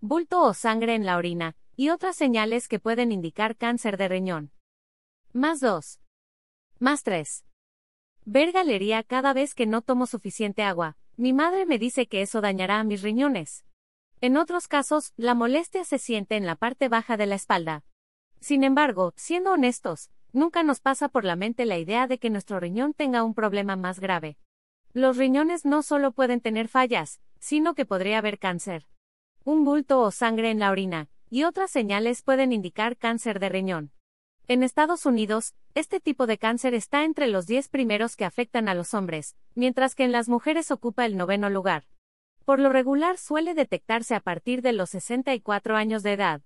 Bulto o sangre en la orina, y otras señales que pueden indicar cáncer de riñón. Más 2. Más 3. Ver galería cada vez que no tomo suficiente agua. Mi madre me dice que eso dañará a mis riñones. En otros casos, la molestia se siente en la parte baja de la espalda. Sin embargo, siendo honestos, nunca nos pasa por la mente la idea de que nuestro riñón tenga un problema más grave. Los riñones no solo pueden tener fallas, sino que podría haber cáncer. Un bulto o sangre en la orina, y otras señales pueden indicar cáncer de riñón. En Estados Unidos, este tipo de cáncer está entre los 10 primeros que afectan a los hombres, mientras que en las mujeres ocupa el noveno lugar. Por lo regular suele detectarse a partir de los 64 años de edad.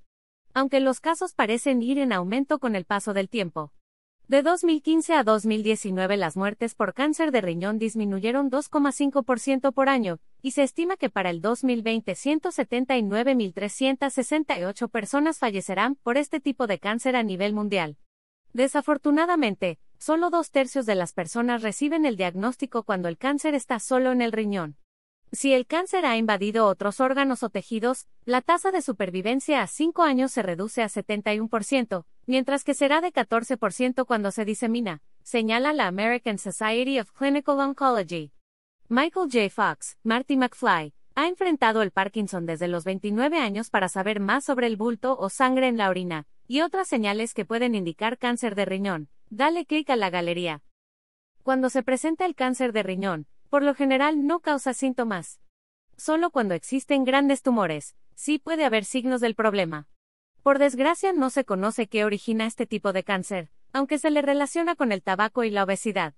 Aunque los casos parecen ir en aumento con el paso del tiempo. De 2015 a 2019 las muertes por cáncer de riñón disminuyeron 2,5% por año, y se estima que para el 2020 179.368 personas fallecerán por este tipo de cáncer a nivel mundial. Desafortunadamente, solo dos tercios de las personas reciben el diagnóstico cuando el cáncer está solo en el riñón. Si el cáncer ha invadido otros órganos o tejidos, la tasa de supervivencia a 5 años se reduce a 71%, mientras que será de 14% cuando se disemina, señala la American Society of Clinical Oncology. Michael J. Fox, Marty McFly, ha enfrentado el Parkinson desde los 29 años para saber más sobre el bulto o sangre en la orina, y otras señales que pueden indicar cáncer de riñón. Dale clic a la galería. Cuando se presenta el cáncer de riñón, por lo general no causa síntomas. Solo cuando existen grandes tumores, sí puede haber signos del problema. Por desgracia no se conoce qué origina este tipo de cáncer, aunque se le relaciona con el tabaco y la obesidad.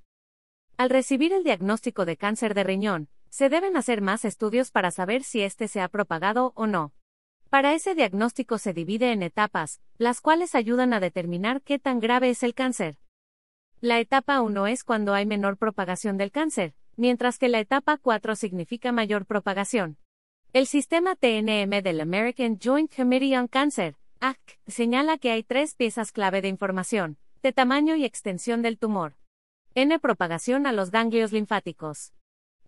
Al recibir el diagnóstico de cáncer de riñón, se deben hacer más estudios para saber si éste se ha propagado o no. Para ese diagnóstico se divide en etapas, las cuales ayudan a determinar qué tan grave es el cáncer. La etapa 1 es cuando hay menor propagación del cáncer, mientras que la etapa 4 significa mayor propagación. El sistema TNM del American Joint Committee on Cancer, ACC, señala que hay tres piezas clave de información, de tamaño y extensión del tumor. N propagación a los ganglios linfáticos.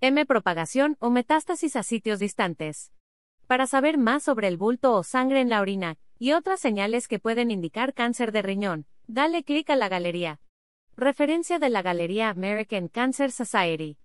M propagación o metástasis a sitios distantes. Para saber más sobre el bulto o sangre en la orina, y otras señales que pueden indicar cáncer de riñón, dale clic a la galería. Referencia de la Galería American Cancer Society.